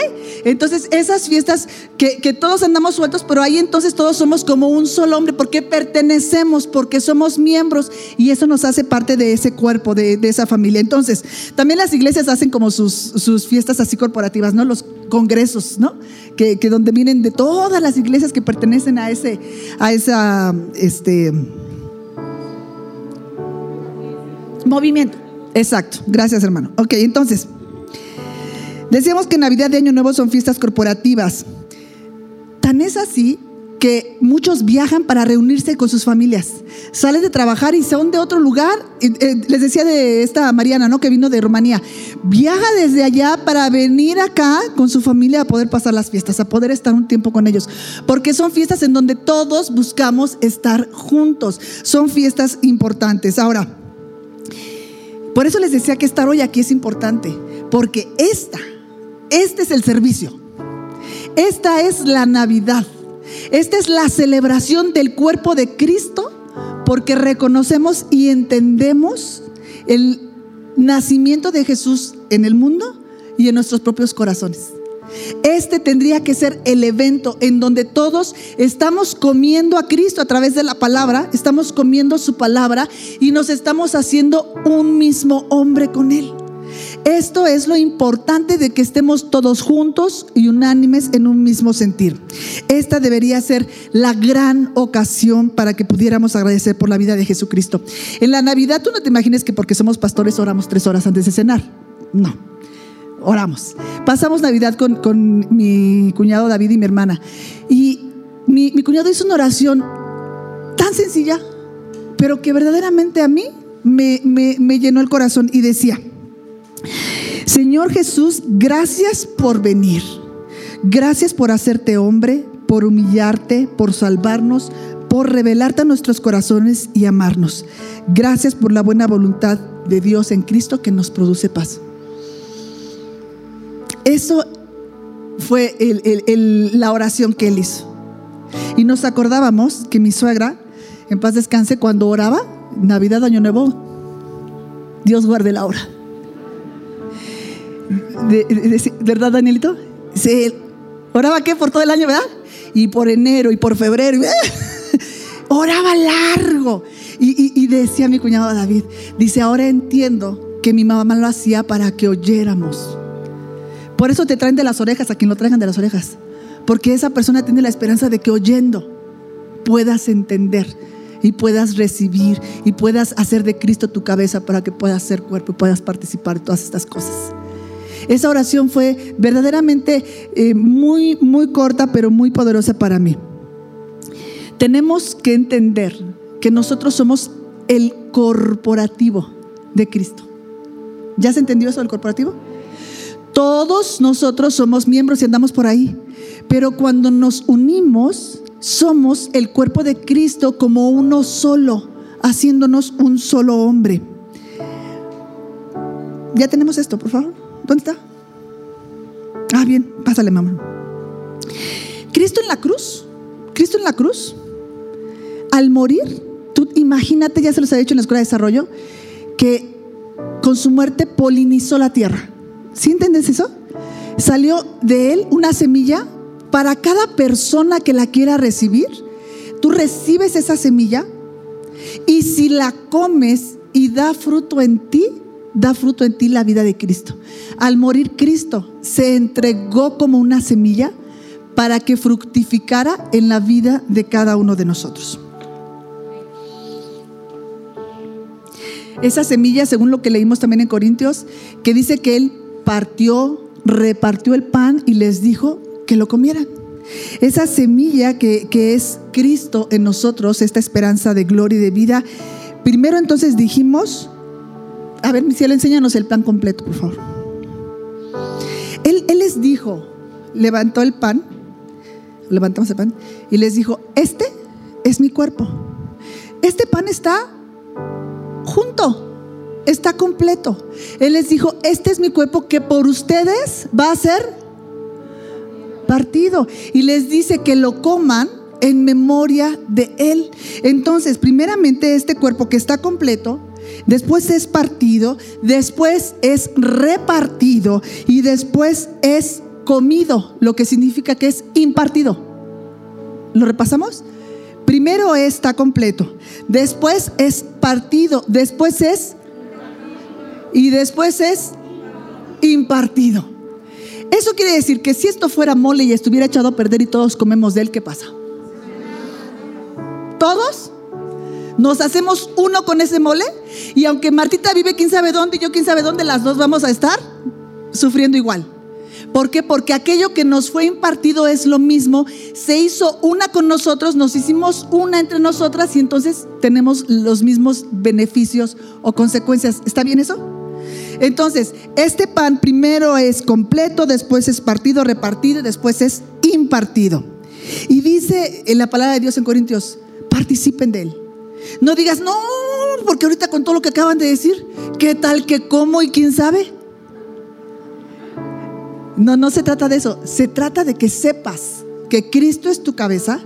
Entonces esas fiestas que, todos andamos sueltos, pero ahí entonces todos somos como un solo hombre, porque pertenecemos, porque somos miembros y eso nos hace parte de ese cuerpo, de, esa familia. Entonces, también las iglesias hacen como sus, fiestas así corporativas, ¿no? Los congresos, ¿no? Que, donde vienen de todas las iglesias que pertenecen a ese, a esa, este, movimiento. Exacto, gracias hermano. Ok, entonces... Decíamos que Navidad y Año Nuevo son fiestas corporativas. Tan es así que muchos viajan para reunirse con sus familias. Salen de trabajar y son de otro lugar. Eh, les decía de esta Mariana, ¿no? Que vino de Rumanía. Viaja desde allá para venir acá con su familia a poder pasar las fiestas, a poder estar un tiempo con ellos. Porque son fiestas en donde todos buscamos estar juntos. Son fiestas importantes. Ahora, por eso les decía que estar hoy aquí es importante. Porque esta este es el servicio. Esta es la Navidad. Esta es la celebración del cuerpo de Cristo porque reconocemos y entendemos el nacimiento de Jesús en el mundo y en nuestros propios corazones. Este tendría que ser el evento en donde todos estamos comiendo a Cristo a través de la palabra, estamos comiendo su palabra y nos estamos haciendo un mismo hombre con Él. Esto es lo importante de que estemos todos juntos y unánimes en un mismo sentir. Esta debería ser la gran ocasión para que pudiéramos agradecer por la vida de Jesucristo. En la Navidad tú no te imagines que porque somos pastores oramos tres horas antes de cenar. No, oramos. Pasamos Navidad con, mi cuñado David y mi hermana. Y mi, cuñado hizo una oración tan sencilla, pero que verdaderamente a mí me llenó el corazón y decía, Señor Jesús, gracias por venir. Gracias por hacerte hombre, por humillarte, por salvarnos, por revelarte a nuestros corazones y amarnos. Gracias por la buena voluntad de Dios en Cristo que nos produce paz. Eso fue la oración que él hizo. Y nos acordábamos que mi suegra, en paz descanse, cuando oraba, Navidad, Año Nuevo, Dios guarde la hora. De, ¿Verdad, Danielito? Sí, oraba qué por todo el año, ¿verdad? Y por enero y por febrero. oraba largo. Y, y, decía mi cuñado David, dice, ahora entiendo que mi mamá lo hacía para que oyéramos. Por eso te traen de las orejas a quien lo traigan de las orejas. Porque esa persona tiene la esperanza de que oyendo puedas entender y puedas recibir y puedas hacer de Cristo tu cabeza para que puedas ser cuerpo y puedas participar de todas estas cosas. Esa oración fue verdaderamente eh, muy, muy corta, pero muy poderosa para mí. Tenemos que entender que nosotros somos el corporativo de Cristo. ¿Ya se entendió eso del corporativo? Todos nosotros somos miembros y andamos por ahí. Pero cuando nos unimos, somos el cuerpo de Cristo como uno solo, haciéndonos un solo hombre. Ya tenemos esto, por favor. ¿Dónde está? Ah, bien, pásale, mamá. Cristo en la cruz, Cristo en la cruz, al morir, tú imagínate, ya se los ha dicho en la escuela de desarrollo, que con su muerte polinizó la tierra. ¿Sí entiendes eso? Salió de él una semilla para cada persona que la quiera recibir, tú recibes esa semilla y si la comes y da fruto en ti, da fruto en ti la vida de Cristo. Al morir Cristo se entregó como una semilla para que fructificara en la vida de cada uno de nosotros. Esa semilla, según lo que leímos también en Corintios, que dice que Él partió, repartió el pan y les dijo, que lo comieran. Esa semilla que, es Cristo en nosotros, esta esperanza de gloria y de vida. Primero entonces dijimos, a ver, mi cielo, enséñanos el pan completo, por favor. Él, él les dijo, levantó el pan, levantamos el pan, y les dijo, este es mi cuerpo. Este pan está junto, está completo. Él les dijo, este es mi cuerpo que por ustedes va a ser partido y les dice que lo coman en memoria de Él. Entonces, primeramente este cuerpo que está completo, después es partido, después es repartido y después es comido, lo que significa que es impartido. ¿Lo repasamos? Primero está completo, después es partido, después es y después es impartido. Eso quiere decir que si esto fuera mole y estuviera echado a perder y todos comemos de él, ¿qué pasa? ¿Todos? Nos hacemos uno con ese mole y aunque Martita vive quién sabe dónde y yo quién sabe dónde, las dos vamos a estar sufriendo igual. ¿Por qué? Porque aquello que nos fue impartido es lo mismo, se hizo una con nosotros, nos hicimos una entre nosotras y entonces tenemos los mismos beneficios o consecuencias. ¿Está bien eso? Entonces, este pan primero es completo, después es partido, repartido y después es impartido. Y dice en la palabra de Dios en Corintios, participen de él. No digas, no, porque ahorita con todo lo que acaban de decir, ¿qué tal que como y quién sabe? No, no se trata de eso. Se trata de que sepas que Cristo es tu cabeza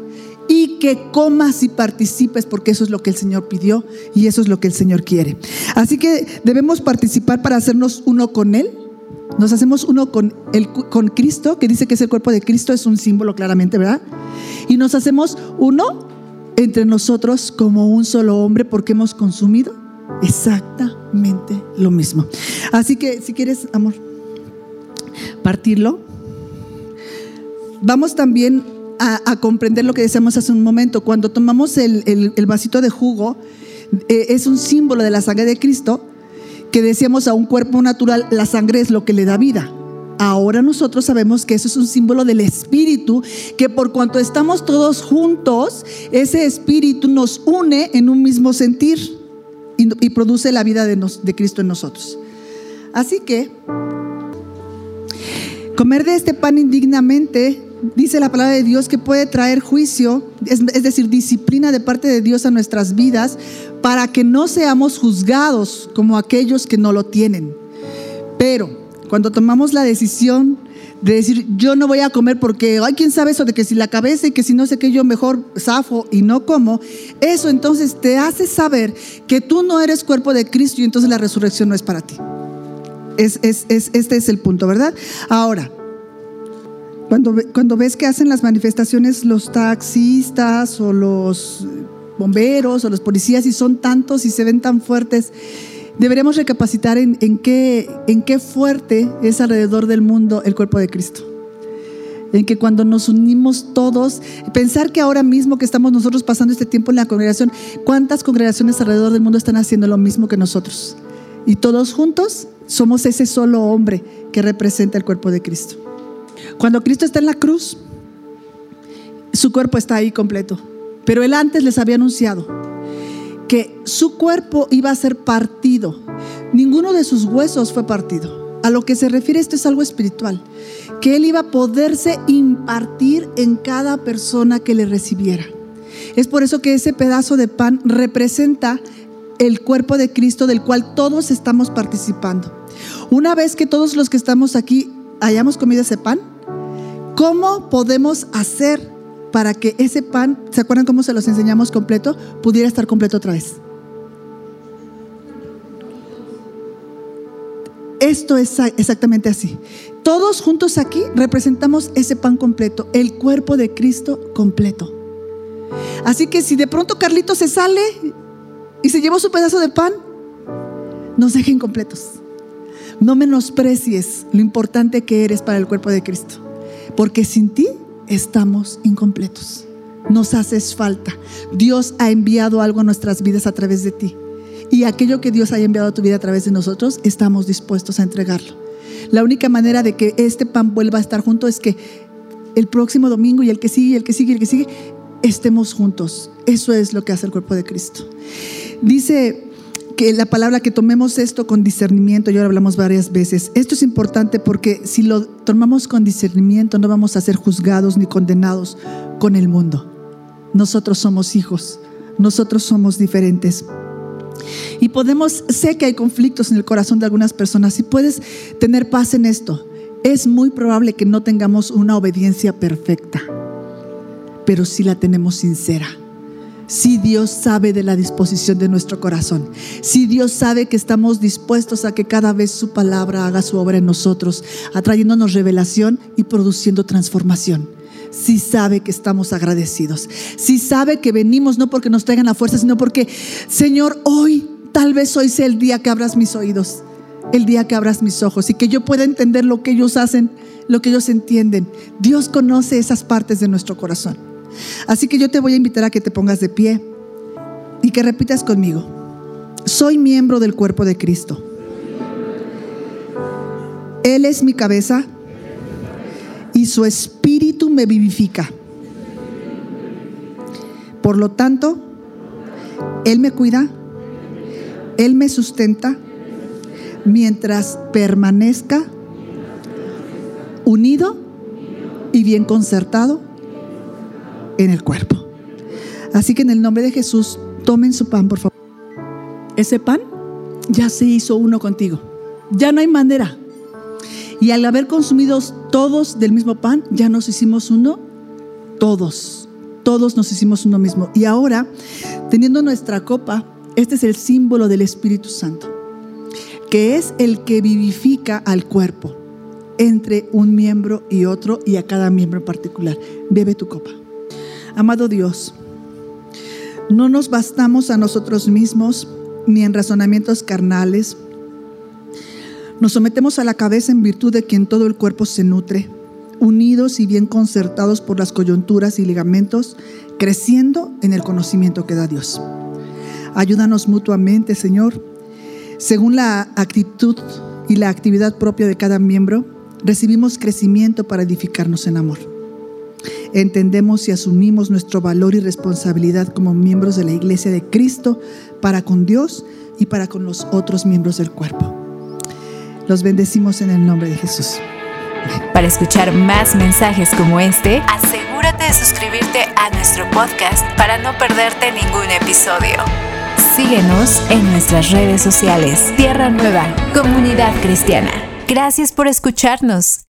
y que comas y participes, porque eso es lo que el Señor pidió y eso es lo que el Señor quiere. Así que debemos participar para hacernos uno con Él. Nos hacemos uno con, el, con Cristo, que dice que es el cuerpo de Cristo, es un símbolo claramente, ¿verdad? Y nos hacemos uno entre nosotros como un solo hombre porque hemos consumido exactamente lo mismo. Así que si quieres, amor, partirlo. Vamos también a, comprender lo que decíamos hace un momento. Cuando tomamos el, vasito de jugo, eh, es un símbolo de la sangre de Cristo, que decíamos a un cuerpo natural, la sangre es lo que le da vida. Ahora nosotros sabemos que eso es un símbolo del Espíritu, que por cuanto estamos todos juntos, ese Espíritu nos une en un mismo sentir y, produce la vida de, de Cristo en nosotros. Así que comer de este pan indignamente dice la palabra de Dios que puede traer juicio, es, decir, disciplina de parte de Dios a nuestras vidas para que no seamos juzgados como aquellos que no lo tienen. Pero cuando tomamos la decisión de decir, yo no voy a comer porque, ay, quién sabe eso de que si la cabeza y que si no sé qué, yo mejor zafo y no como, eso entonces te hace saber que tú no eres cuerpo de Cristo y entonces la resurrección no es para ti. Es, este es el punto, ¿verdad? Ahora, cuando, cuando ves que hacen las manifestaciones los taxistas o los bomberos o los policías y son tantos y se ven tan fuertes, deberíamos recapacitar en, qué, en qué fuerte es alrededor del mundo el cuerpo de Cristo. En que cuando nos unimos todos, pensar que ahora mismo que estamos nosotros pasando este tiempo en la congregación, ¿cuántas congregaciones alrededor del mundo están haciendo lo mismo que nosotros? Y todos juntos somos ese solo hombre que representa el cuerpo de Cristo. Cuando Cristo está en la cruz, su cuerpo está ahí completo. Pero él antes les había anunciado que su cuerpo iba a ser partido. Ninguno de sus huesos fue partido. A lo que se refiere esto es algo espiritual, que él iba a poderse impartir en cada persona que le recibiera. Es por eso que ese pedazo de pan representa el cuerpo de Cristo del cual todos estamos participando. Una vez que todos los que estamos aquí hayamos comido ese pan, ¿cómo podemos hacer para que ese pan, ¿se acuerdan cómo se los enseñamos completo? Pudiera estar completo otra vez. Esto es exactamente así. Todos juntos aquí representamos ese pan completo, el cuerpo de Cristo completo. Así que si de pronto Carlito se sale y se llevó su pedazo de pan, nos dejen completos. No menosprecies lo importante que eres para el cuerpo de Cristo, porque sin ti estamos incompletos. Nos haces falta. Dios ha enviado algo a nuestras vidas a través de ti. Y aquello que Dios haya enviado a tu vida a través de nosotros, estamos dispuestos a entregarlo. La única manera de que este pan vuelva a estar junto es que el próximo domingo y el que sigue, el que sigue, el que sigue, estemos juntos. Eso es lo que hace el cuerpo de Cristo. Dice que la palabra que tomemos esto con discernimiento, ya lo hablamos varias veces. Esto es importante porque si lo tomamos con discernimiento no vamos a ser juzgados ni condenados con el mundo. Nosotros somos hijos, nosotros somos diferentes. Y podemos, sé que hay conflictos en el corazón de algunas personas y puedes tener paz en esto. Es muy probable que no tengamos una obediencia perfecta, pero sí la tenemos sincera si Dios sabe de la disposición de nuestro corazón, si Dios sabe que estamos dispuestos a que cada vez su palabra haga su obra en nosotros, atrayéndonos revelación y produciendo transformación. Si sabe que estamos agradecidos, si sabe que venimos no porque nos traigan la fuerza, sino porque, Señor, hoy tal vez hoy sea el día que abras mis oídos, el día que abras mis ojos y que yo pueda entender lo que ellos hacen, lo que ellos entienden. Dios conoce esas partes de nuestro corazón. Así que yo te voy a invitar a que te pongas de pie y que repitas conmigo. Soy miembro del cuerpo de Cristo. Él es mi cabeza y su espíritu me vivifica. Por lo tanto, Él me cuida, Él me sustenta mientras permanezca unido y bien concertado en el cuerpo. Así que en el nombre de Jesús, tomen su pan, por favor. Ese pan ya se hizo uno contigo. Ya no hay manera. Y al haber consumido todos del mismo pan, ya nos hicimos uno, todos. Todos nos hicimos uno mismo. Y ahora, teniendo nuestra copa, este es el símbolo del Espíritu Santo, que es el que vivifica al cuerpo entre un miembro y otro y a cada miembro en particular. Bebe tu copa. Amado Dios, no nos bastamos a nosotros mismos ni en razonamientos carnales. Nos sometemos a la cabeza en virtud de quien todo el cuerpo se nutre, unidos y bien concertados por las coyunturas y ligamentos, creciendo en el conocimiento que da Dios. Ayúdanos mutuamente, Señor, según la actitud y la actividad propia de cada miembro, recibimos crecimiento para edificarnos en amor entendemos y asumimos nuestro valor y responsabilidad como miembros de la iglesia de Cristo para con Dios y para con los otros miembros del cuerpo. Los bendecimos en el nombre de Jesús. Para escuchar más mensajes como este, asegúrate de suscribirte a nuestro podcast para no perderte ningún episodio. Síguenos en nuestras redes sociales. Tierra Nueva, Comunidad Cristiana. Gracias por escucharnos.